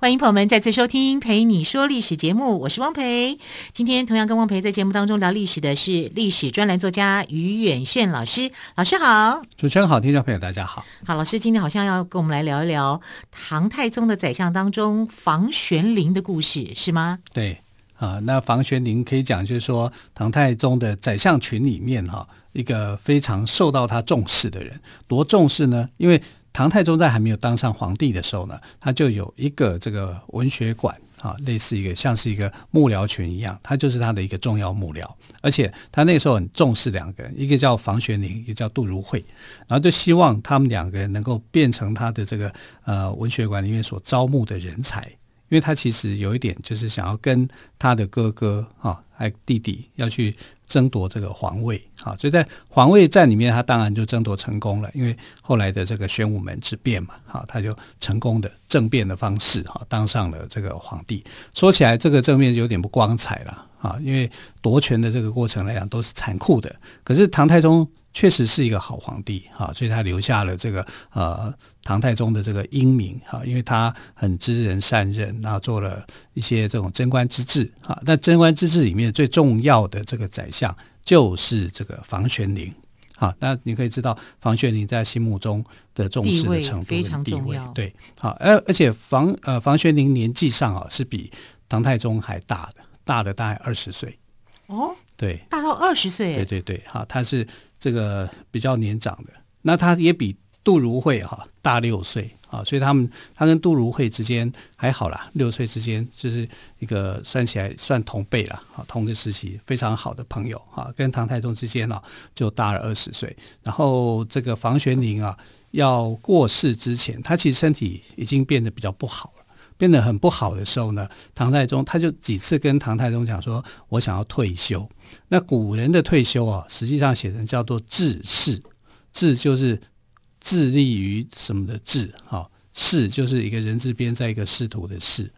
欢迎朋友们再次收听《陪你说历史》节目，我是汪培。今天同样跟汪培在节目当中聊历史的是历史专栏作家于远炫老师。老师好，主持人好，听众朋友大家好。好，老师今天好像要跟我们来聊一聊唐太宗的宰相当中房玄龄的故事，是吗？对啊，那房玄龄可以讲就是说唐太宗的宰相群里面哈，一个非常受到他重视的人，多重视呢？因为唐太宗在还没有当上皇帝的时候呢，他就有一个这个文学馆啊，类似一个像是一个幕僚群一样，他就是他的一个重要幕僚。而且他那个时候很重视两个人，一个叫房玄龄，一个叫杜如晦，然后就希望他们两个人能够变成他的这个呃文学馆里面所招募的人才，因为他其实有一点就是想要跟他的哥哥啊还弟弟要去。争夺这个皇位，好，所以在皇位战里面，他当然就争夺成功了。因为后来的这个玄武门之变嘛，好，他就成功的政变的方式，哈，当上了这个皇帝。说起来，这个正面有点不光彩了，啊，因为夺权的这个过程来讲都是残酷的。可是唐太宗。确实是一个好皇帝哈，所以他留下了这个呃唐太宗的这个英名哈，因为他很知人善任，然后做了一些这种贞观之治哈。那贞观之治里面最重要的这个宰相就是这个房玄龄哈。那你可以知道房玄龄在心目中的重视的程度非常重要，对，好，而而且房呃房玄龄年纪上啊是比唐太宗还大的，大了大概二十岁哦，对，大到二十岁，对对对，好，他是。这个比较年长的，那他也比杜如晦哈大六岁啊，所以他们他跟杜如晦之间还好啦，六岁之间就是一个算起来算同辈了啊，同个时期非常好的朋友啊，跟唐太宗之间呢就大了二十岁。然后这个房玄龄啊要过世之前，他其实身体已经变得比较不好了，变得很不好的时候呢，唐太宗他就几次跟唐太宗讲说，我想要退休。那古人的退休啊，实际上写成叫做致仕，致就是致力于什么的致，哈，仕就是一个人字边在一个仕途的仕。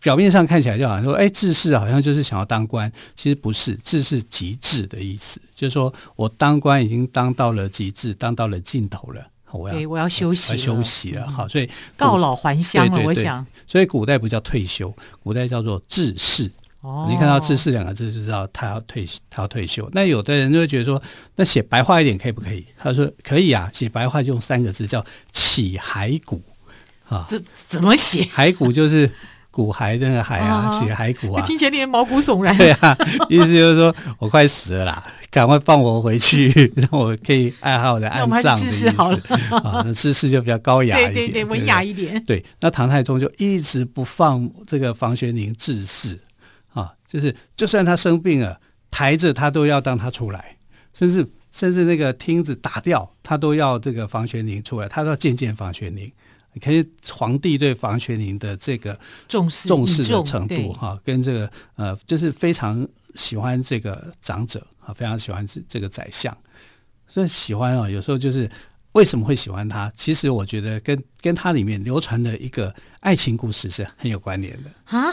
表面上看起来就好像说，哎，致仕好像就是想要当官，其实不是，致是极致的意思，就是说我当官已经当到了极致，当到了尽头了，我要我要休息，要休息了，好，所以告老还乡了，我想，所以古代不叫退休，古代叫做致仕。哦，你看到“致仕”两个字就知道他要退，他要退休。那有的人就会觉得说，那写白话一点可以不可以？他说可以啊，写白话就用三个字叫“起骸骨”啊。这怎么写？骸骨就是骨骸的那个骸啊，起骸骨啊，听起来令人毛骨悚然。对啊，意思就是说我快死了啦，赶快放我回去，让我可以爱好的安葬的意思。好了啊，那致仕就比较高雅一点，对对对，文雅一点。对，那唐太宗就一直不放这个房玄龄致仕。就是，就算他生病了，抬着他都要当他出来，甚至甚至那个厅子打掉，他都要这个房玄龄出来，他都要见见房玄龄。你看皇帝对房玄龄的这个重视重视的程度哈，跟这个呃，就是非常喜欢这个长者啊，非常喜欢这这个宰相。所以喜欢啊，有时候就是为什么会喜欢他？其实我觉得跟跟他里面流传的一个爱情故事是很有关联的啊。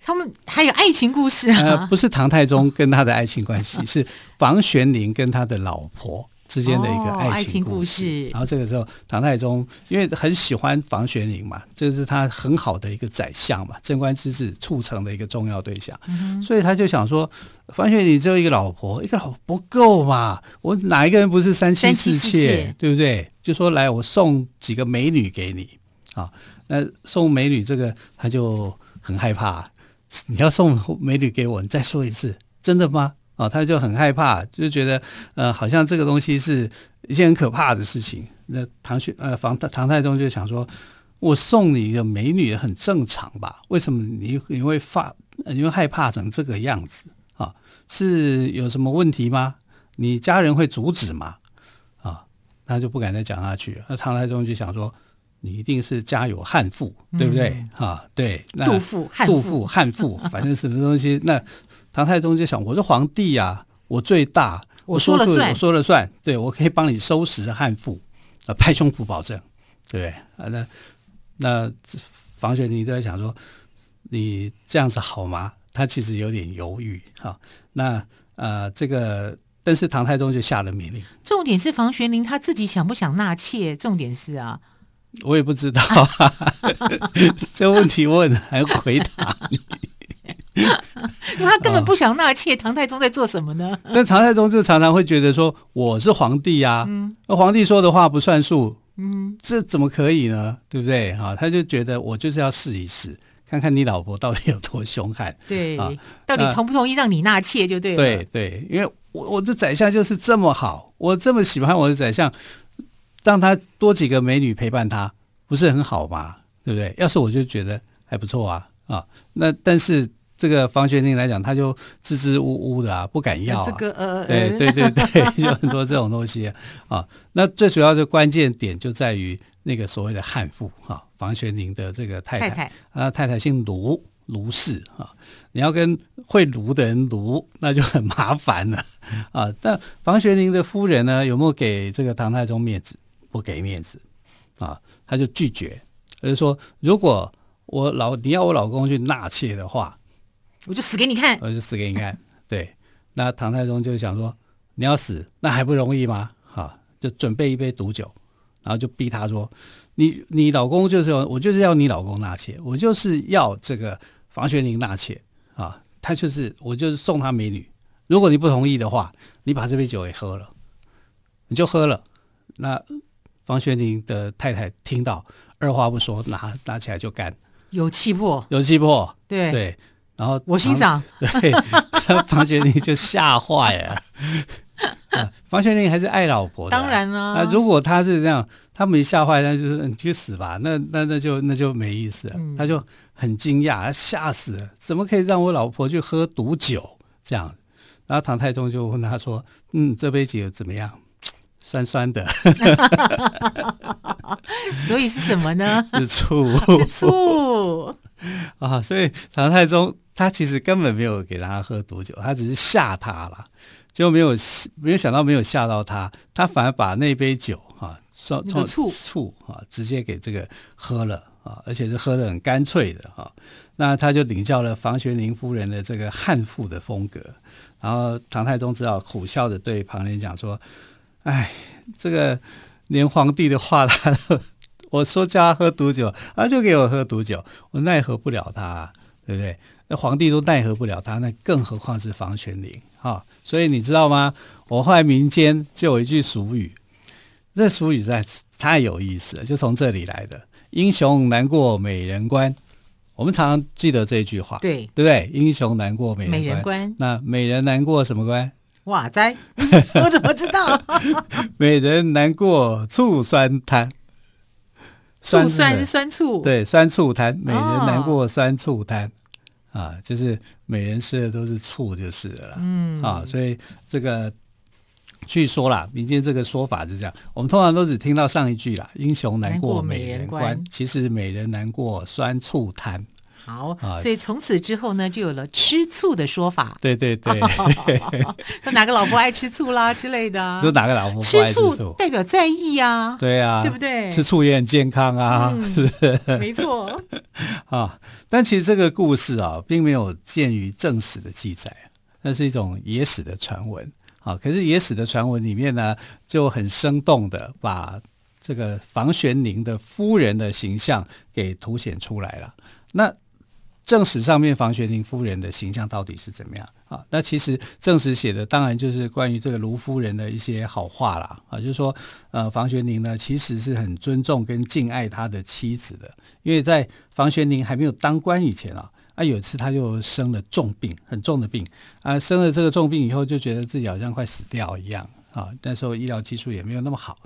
他们还有爱情故事啊？呃，不是唐太宗跟他的爱情关系，是房玄龄跟他的老婆之间的一个爱情故事。然后这个时候，唐太宗因为很喜欢房玄龄嘛，这是他很好的一个宰相嘛，贞观之治促成的一个重要对象，所以他就想说，房玄龄只有一个老婆，一个老婆不够嘛，我哪一个人不是三妻四妾，对不对？就说来，我送几个美女给你啊。那送美女这个，他就很害怕。你要送美女给我，你再说一次，真的吗？啊，他就很害怕，就觉得呃，好像这个东西是一件很可怕的事情。那唐玄呃房唐太宗就想说，我送你一个美女很正常吧？为什么你你会发你会害怕成这个样子啊？是有什么问题吗？你家人会阻止吗？啊，他就不敢再讲下去。那唐太宗就想说。你一定是家有悍妇，对不对？哈、嗯，对，那杜甫，杜甫，悍妇，反正什么东西？那唐太宗就想，我是皇帝呀、啊，我最大，我说了算，我说了算，对，我可以帮你收拾汉妇，啊，拍胸脯保证，对不对？啊，那那房玄龄都在想说，你这样子好吗？他其实有点犹豫哈。那呃，这个，但是唐太宗就下了命令。重点是房玄龄他自己想不想纳妾？重点是啊，我也不知道，这问题问还回答你。他根本不想纳妾，唐太宗在做什么呢？但唐太宗就常常会觉得说：“我是皇帝呀、啊，那、嗯、皇帝说的话不算数，嗯，这怎么可以呢？对不对？哈，他就觉得我就是要试一试，看看你老婆到底有多凶悍，对，到底同不同意让你纳妾就对了。对对，因为我我的宰相就是这么好，我这么喜欢我的宰相，让他多几个美女陪伴他，不是很好吗？对不对？要是我就觉得还不错啊啊，那但是。这个房玄龄来讲，他就支支吾吾的啊，不敢要、啊。这个呃，对对对对，有 很多这种东西啊，啊。那最主要的关键点就在于那个所谓的汉妇哈，房玄龄的这个太太，太太啊，太太姓卢，卢氏啊。你要跟会卢的人卢，那就很麻烦了啊。但房玄龄的夫人呢，有没有给这个唐太宗面子？不给面子啊，他就拒绝，他就是说，如果我老你要我老公去纳妾的话。我就死给你看，我就死给你看。对，那唐太宗就想说，你要死，那还不容易吗？哈，就准备一杯毒酒，然后就逼他说，你你老公就是要我就是要你老公纳妾，我就是要这个房玄龄纳妾啊，他就是我就是送他美女，如果你不同意的话，你把这杯酒也喝了，你就喝了。那房玄龄的太太听到，二话不说，拿拿起来就干，有气魄，有气魄，对对。然后我欣赏，对，房玄龄就吓坏了。房玄龄还是爱老婆的，当然了。啊，如果他是这样，他没吓坏，那就是你去死吧。那那那就那就没意思了。嗯、他就很惊讶，吓死了，怎么可以让我老婆去喝毒酒？这样，然后唐太宗就问他说：“嗯，这杯酒怎么样？酸酸的。”所以是什么呢？是醋，是醋啊。所以唐太宗。他其实根本没有给他喝毒酒，他只是吓他了，就没有没有想到没有吓到他，他反而把那杯酒哈，装装醋醋啊，直接给这个喝了啊，而且是喝的很干脆的哈。那他就领教了房玄龄夫人的这个悍妇的风格，然后唐太宗只好苦笑着对旁人讲说：“哎，这个连皇帝的话他都，我说叫他喝毒酒，他就给我喝毒酒，我奈何不了他，对不对？”那皇帝都奈何不了他，那更何况是房玄龄哈？所以你知道吗？我后来民间就有一句俗语，这俗语实在太有意思了，就从这里来的。英雄难过美人关，我们常常记得这句话，对对不对？英雄难过美人关，美人关，那美人难过什么关？哇哉，我怎么知道？美人难过醋酸滩，醋酸是酸醋，对，酸醋滩，美人难过酸醋滩。哦。啊，就是美人吃的都是醋就是了，嗯。啊，所以这个据说啦，民间这个说法是这样，我们通常都只听到上一句啦，英雄难过美人关，其实美人难过酸醋滩。好，啊、所以从此之后呢，就有了吃醋的说法。对对对，说哪个老婆爱吃醋啦之类的，就哪个老婆不爱吃醋，代表在意呀、啊。对啊，对不对？吃醋也很健康啊，嗯、是没错。啊，但其实这个故事啊，并没有见于正史的记载，那是一种野史的传闻。啊，可是野史的传闻里面呢，就很生动的把这个房玄龄的夫人的形象给凸显出来了。那正史上面房玄龄夫人的形象到底是怎么样啊？那其实正史写的当然就是关于这个卢夫人的一些好话啦啊，就是说呃房玄龄呢其实是很尊重跟敬爱他的妻子的，因为在房玄龄还没有当官以前啊，啊有一次他就生了重病，很重的病啊，生了这个重病以后就觉得自己好像快死掉一样啊，那时候医疗技术也没有那么好，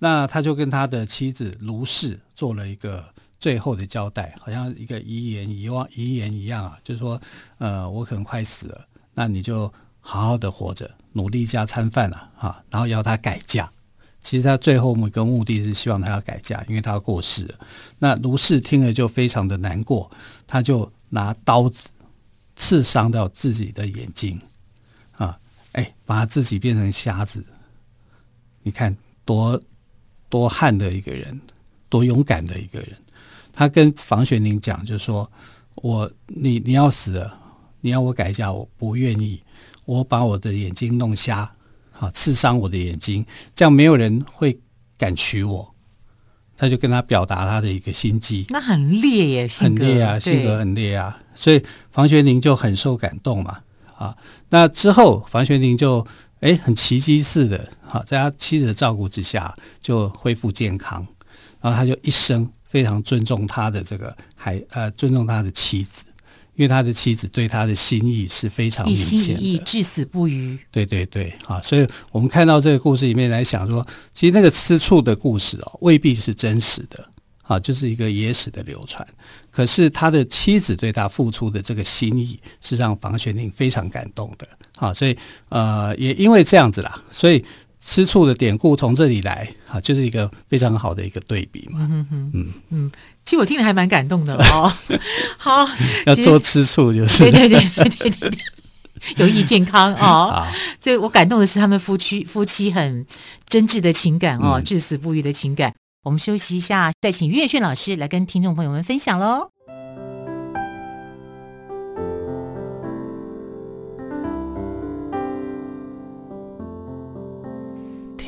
那他就跟他的妻子卢氏做了一个。最后的交代，好像一个遗言遗忘遗言一样啊，就是说，呃，我可能快死了，那你就好好的活着，努力加餐饭了啊，然后要他改嫁。其实他最后一个目的是希望他要改嫁，因为他要过世了。那卢氏听了就非常的难过，他就拿刀子刺伤到自己的眼睛啊，哎，把他自己变成瞎子。你看多多悍的一个人，多勇敢的一个人。他跟房玄龄讲，就说：“我你你要死了，你要我改嫁，我不愿意。我把我的眼睛弄瞎，啊，刺伤我的眼睛，这样没有人会敢娶我。”他就跟他表达他的一个心机，那很烈耶，很烈啊，性格很烈啊，所以房玄龄就很受感动嘛。啊，那之后房玄龄就哎很奇迹似的，哈，在他妻子的照顾之下就恢复健康，然后他就一生非常尊重他的这个还呃尊重他的妻子。因为他的妻子对他的心意是非常明显的，一心一意，至死不渝。对对对，啊，所以我们看到这个故事里面来想说，其实那个吃醋的故事哦，未必是真实的，啊，就是一个野史的流传。可是他的妻子对他付出的这个心意，是让房玄龄非常感动的，啊，所以呃，也因为这样子啦，所以。吃醋的典故从这里来啊，就是一个非常好的一个对比嘛。嗯嗯嗯嗯，其实我听了还蛮感动的哦。好，要做吃醋就是对对对对对对，有益健康哦。这我感动的是他们夫妻夫妻很真挚的情感哦，至死不渝的情感。我们休息一下，再请于远炫老师来跟听众朋友们分享喽。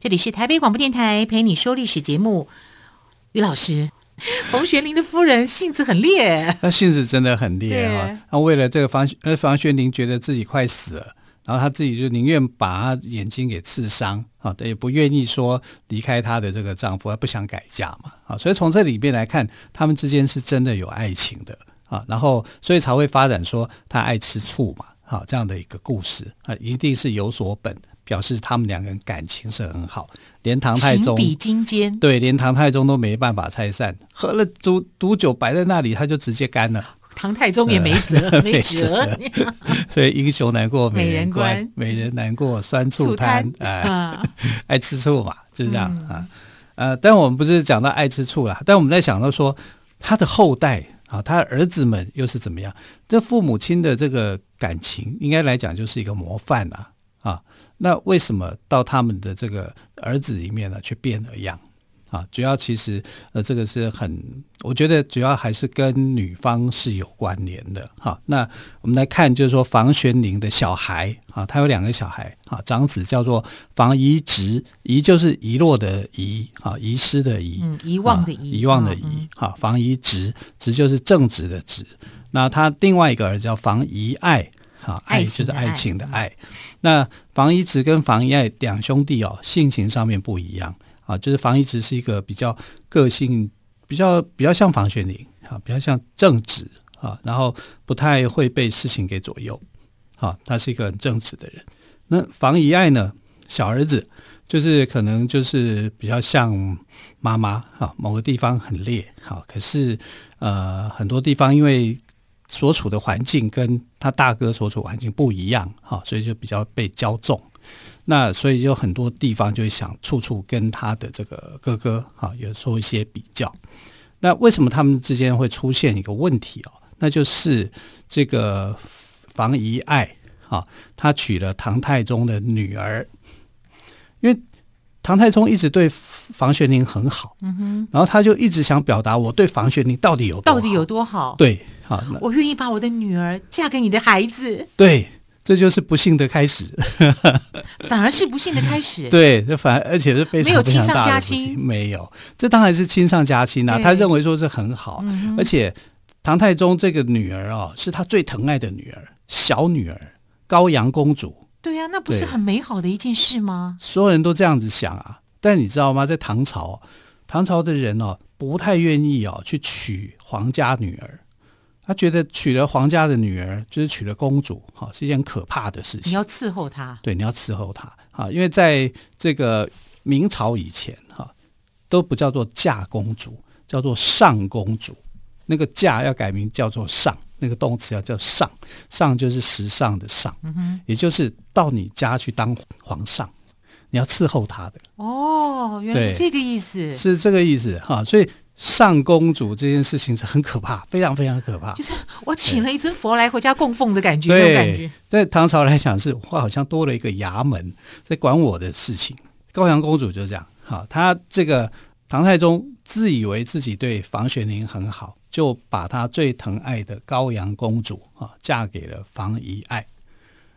这里是台北广播电台陪你说历史节目，于老师，冯玄龄的夫人性子很烈，那性子真的很烈啊！那为了这个房呃房玄龄觉得自己快死了，然后他自己就宁愿把他眼睛给刺伤啊，也不愿意说离开他的这个丈夫，他不想改嫁嘛啊！所以从这里边来看，他们之间是真的有爱情的啊，然后所以才会发展说他爱吃醋嘛，啊这样的一个故事啊，一定是有所本。表示他们两个人感情是很好，连唐太宗比金坚，对，连唐太宗都没办法拆散，喝了毒毒酒摆在那里，他就直接干了。唐太宗也没辙，呃、没辙。所以英雄难过 美人关，美人难过酸醋汤。哎，呃、爱吃醋嘛，就是这样、嗯、啊。呃，但我们不是讲到爱吃醋啦，但我们在想到说他的后代啊，他的儿子们又是怎么样？这父母亲的这个感情，应该来讲就是一个模范啊。啊，那为什么到他们的这个儿子里面呢，却变了样？啊，主要其实呃，这个是很，我觉得主要还是跟女方是有关联的。哈、啊，那我们来看，就是说房玄龄的小孩啊，他有两个小孩啊，长子叫做房遗直，遗就是遗落的遗，啊，遗失的遗，嗯，遗忘的遗，遗忘的遗，哈、啊，房遗直，直就是正直的直。那他另外一个儿子叫房遗爱。好，爱就是爱情的爱。那房遗直跟房遗爱两兄弟哦，性情上面不一样啊。就是房遗直是一个比较个性比较比较像房玄龄啊，比较像正直啊，然后不太会被事情给左右啊。他是一个很正直的人。那房遗爱呢，小儿子就是可能就是比较像妈妈啊，某个地方很烈好，可是呃很多地方因为。所处的环境跟他大哥所处环境不一样，哈，所以就比较被骄纵。那所以有很多地方就想处处跟他的这个哥哥，哈，有做一些比较。那为什么他们之间会出现一个问题哦？那就是这个房遗爱，哈，他娶了唐太宗的女儿，因为。唐太宗一直对房玄龄很好，嗯哼，然后他就一直想表达我对房玄龄到底有多好，到底有多好？对，好，我愿意把我的女儿嫁给你的孩子。对，这就是不幸的开始，反而是不幸的开始。对，这反而而且是非常没有亲上加亲，没有，这当然是亲上加亲啊。他认为说是很好，嗯，而且唐太宗这个女儿哦，是他最疼爱的女儿，小女儿高阳公主对呀、啊，那不是很美好的一件事吗？所有人都这样子想啊。但你知道吗？在唐朝，唐朝的人哦，不太愿意哦去娶皇家女儿。他觉得娶了皇家的女儿，就是娶了公主，哈，是一件可怕的事情。你要伺候她，对，你要伺候她，哈，因为在这个明朝以前，哈，都不叫做嫁公主，叫做上公主。那个嫁要改名叫做上，那个动词要叫上，上就是时尚的上，嗯哼，也就是到你家去当皇上，你要伺候他的。哦，原来是这个意思，是这个意思，哈，所以。上公主这件事情是很可怕，非常非常可怕。就是 我请了一尊佛来回家供奉的感觉，对，那种感觉。在唐朝来讲，是我好像多了一个衙门在管我的事情。高阳公主就这样，好，她这个唐太宗自以为自己对房玄龄很好，就把他最疼爱的高阳公主啊嫁给了房遗爱。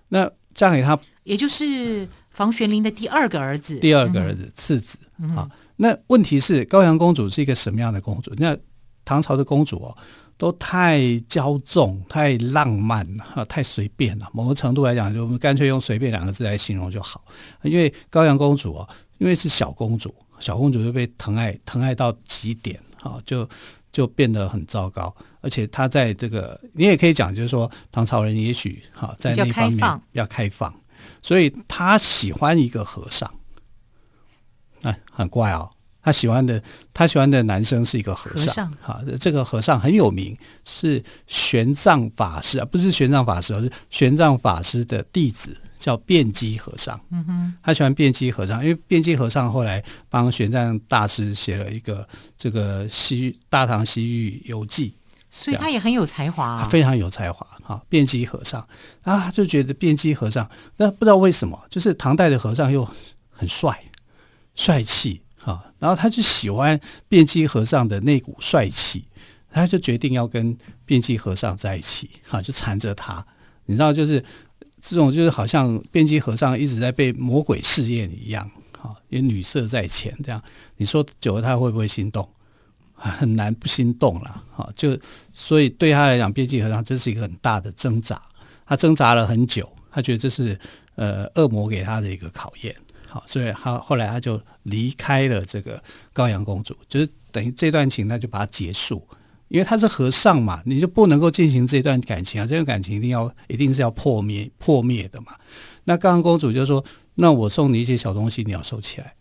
那嫁给他，也就是房玄龄的第二个儿子，第二个儿子，嗯、次子啊。嗯那问题是高阳公主是一个什么样的公主？那唐朝的公主哦，都太骄纵、太浪漫啊，太随便了。某个程度来讲，就我们干脆用“随便”两个字来形容就好。因为高阳公主哦，因为是小公主，小公主就被疼爱疼爱到极点，哈，就就变得很糟糕。而且他在这个，你也可以讲，就是说唐朝人也许哈在那方面要开放，所以他喜欢一个和尚。哎，很怪哦。他喜欢的，他喜欢的男生是一个和尚。哈，这个和尚很有名，是玄奘法师啊，不是玄奘法师，而是玄奘法师的弟子，叫辩机和尚。嗯哼，他喜欢辩机和尚，因为辩机和尚后来帮玄奘大师写了一个这个西《大唐西域游记》，所以他也很有才华啊，非常有才华。哈，辩机和尚啊，就觉得辩机和尚，那不知道为什么，就是唐代的和尚又很帅。帅气啊，然后他就喜欢辩机和尚的那股帅气，他就决定要跟辩机和尚在一起，哈，就缠着他。你知道，就是这种，就是好像辩机和尚一直在被魔鬼试验一样，哈，因为女色在前，这样你说久了他会不会心动？很难不心动了，哈，就所以对他来讲，辩机和尚这是一个很大的挣扎，他挣扎了很久，他觉得这是呃恶魔给他的一个考验。好，所以他后来他就离开了这个高阳公主，就是等于这段情他就把它结束，因为他是和尚嘛，你就不能够进行这段感情啊，这段感情一定要一定是要破灭破灭的嘛。那刚刚公主就说：“那我送你一些小东西，你要收起来。”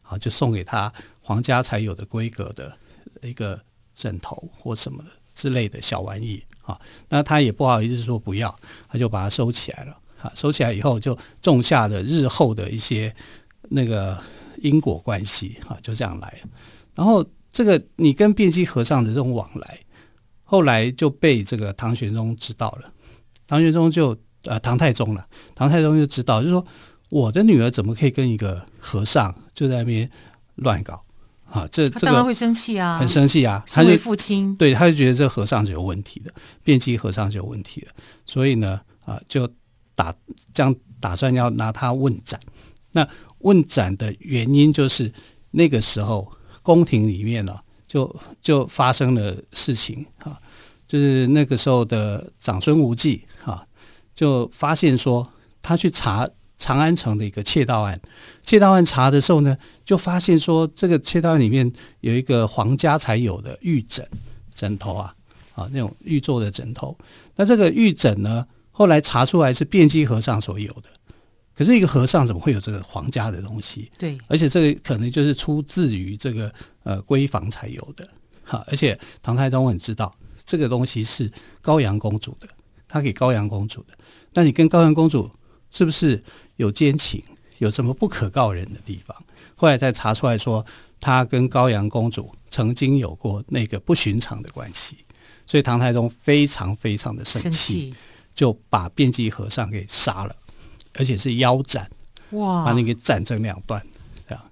好，就送给他皇家才有的规格的一个枕头或什么之类的小玩意。啊，那他也不好意思说不要，他就把它收起来了啊。收起来以后，就种下了日后的一些那个因果关系，哈，就这样来。然后这个你跟辩机和尚的这种往来，后来就被这个唐玄宗知道了。唐玄宗就呃唐太宗了，唐太宗就知道，就说我的女儿怎么可以跟一个和尚就在那边乱搞啊？这这个会生气啊，很生气啊。他为父亲，对，他就觉得这个和尚是有问题的，辩机和尚是有问题的，所以呢，啊就。打这样打算要拿他问斩，那问斩的原因就是那个时候宫廷里面呢，就就发生了事情啊，就是那个时候的长孙无忌啊，就发现说他去查长安城的一个窃盗案，窃盗案查的时候呢，就发现说这个窃盗案里面有一个皇家才有的玉枕枕头啊啊那种玉做的枕头，那这个玉枕呢？后来查出来是辩机和尚所有的，可是一个和尚怎么会有这个皇家的东西？对，而且这个可能就是出自于这个呃闺房才有的，哈，而且唐太宗很知道这个东西是高阳公主的，他给高阳公主的，那你跟高阳公主是不是有奸情？有什么不可告人的地方？后来再查出来说，他跟高阳公主曾经有过那个不寻常的关系，所以唐太宗非常非常的生气。就把辩机和尚给杀了，而且是腰斩，哇！把你给斩成两段，这样。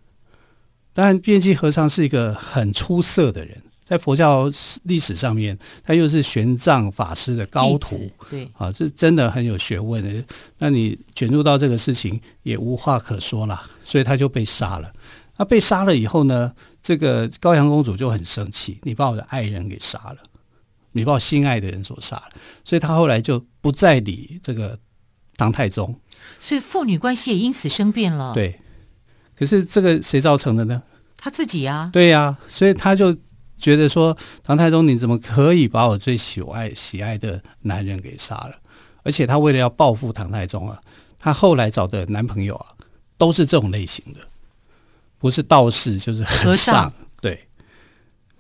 当然，辩机和尚是一个很出色的人，在佛教历史上面，他又是玄奘法师的高徒，对，啊，这真的很有学问的。那你卷入到这个事情，也无话可说了，所以他就被杀了。那被杀了以后呢，这个高阳公主就很生气，你把我的爱人给杀了。你把我心爱的人所杀了，所以他后来就不再理这个唐太宗，所以父女关系也因此生变了。对，可是这个谁造成的呢？他自己啊。对呀、啊，所以他就觉得说，唐太宗你怎么可以把我最喜爱喜爱的男人给杀了？而且他为了要报复唐太宗啊，他后来找的男朋友啊，都是这种类型的，不是道士就是和尚，对，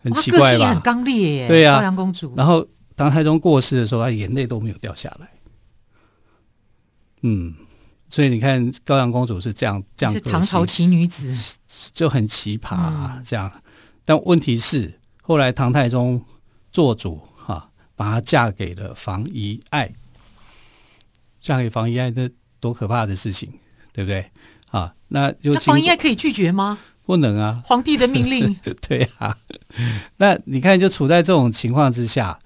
很奇怪吧？很刚烈耶，对呀、啊，高阳公主。然后唐太宗过世的时候，他眼泪都没有掉下来。嗯，所以你看高阳公主是这样这样，是唐朝奇女子，就很奇葩、啊嗯、这样。但问题是，后来唐太宗做主哈、啊，把她嫁给了房遗爱。嫁给房遗爱，这多可怕的事情，对不对？啊，那就房遗爱可以拒绝吗？不能啊，皇帝的命令。对啊，那你看，就处在这种情况之下，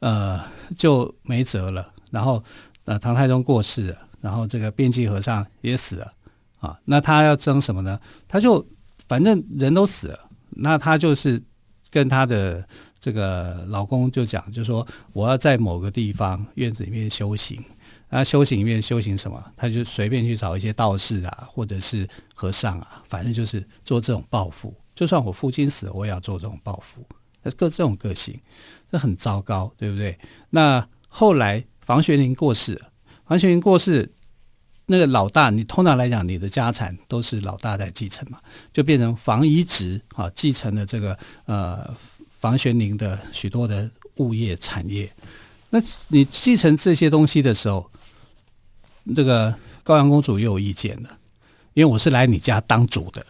呃，就没辙了。然后，呃，唐太宗过世了，然后这个边骑和尚也死了啊。那他要争什么呢？他就反正人都死了，那他就是跟他的这个老公就讲，就说我要在某个地方院子里面修行。那修行里面修行什么？他就随便去找一些道士啊，或者是和尚啊，反正就是做这种报复。就算我父亲死了，我也要做这种报复。那个这种个性，这很糟糕，对不对？那后来房玄龄过世，房玄龄过世，那个老大，你通常来讲，你的家产都是老大在继承嘛，就变成房遗直啊，继承了这个呃房玄龄的许多的物业产业。那你继承这些东西的时候，这个高阳公主又有意见了，因为我是来你家当主的，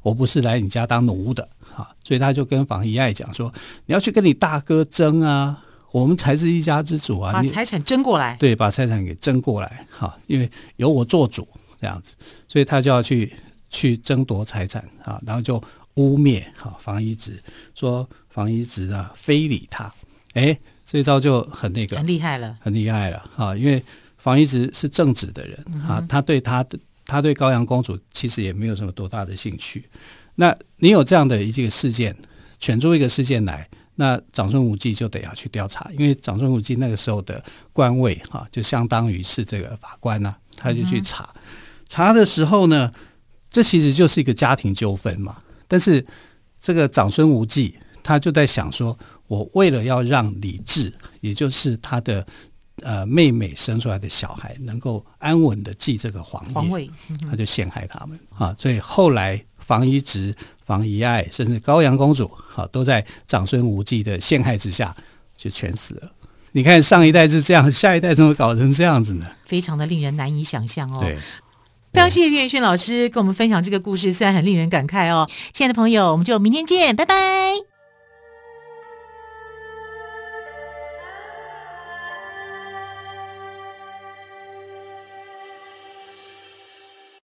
我不是来你家当奴的啊，所以他就跟房遗爱讲说：“你要去跟你大哥争啊，我们才是一家之主啊，把财产争过来。”对，把财产给争过来哈，因为由我做主这样子，所以他就要去去争夺财产啊，然后就污蔑哈房遗直，说房遗直啊非礼他，哎。这一招就很那个，很厉害了，很厉害了哈！因为房遗直是正直的人啊，他对他的他对高阳公主其实也没有什么多大的兴趣。那你有这样的一个事件，选出一个事件来，那长孙无忌就得要去调查，因为长孙无忌那个时候的官位哈，就相当于是这个法官呐、啊，他就去查。查的时候呢，这其实就是一个家庭纠纷嘛。但是这个长孙无忌他就在想说。我为了要让李治，也就是他的呃妹妹生出来的小孩，能够安稳的继这个皇皇位，他就陷害他们啊。所以后来房遗直、房遗爱，甚至高阳公主，好都在长孙无忌的陷害之下就全死了。你看上一代是这样，下一代怎么搞成这样子呢？非常的令人难以想象哦。对，非常谢谢岳轩老师跟我们分享这个故事，虽然很令人感慨哦。亲爱的朋友，我们就明天见，拜拜。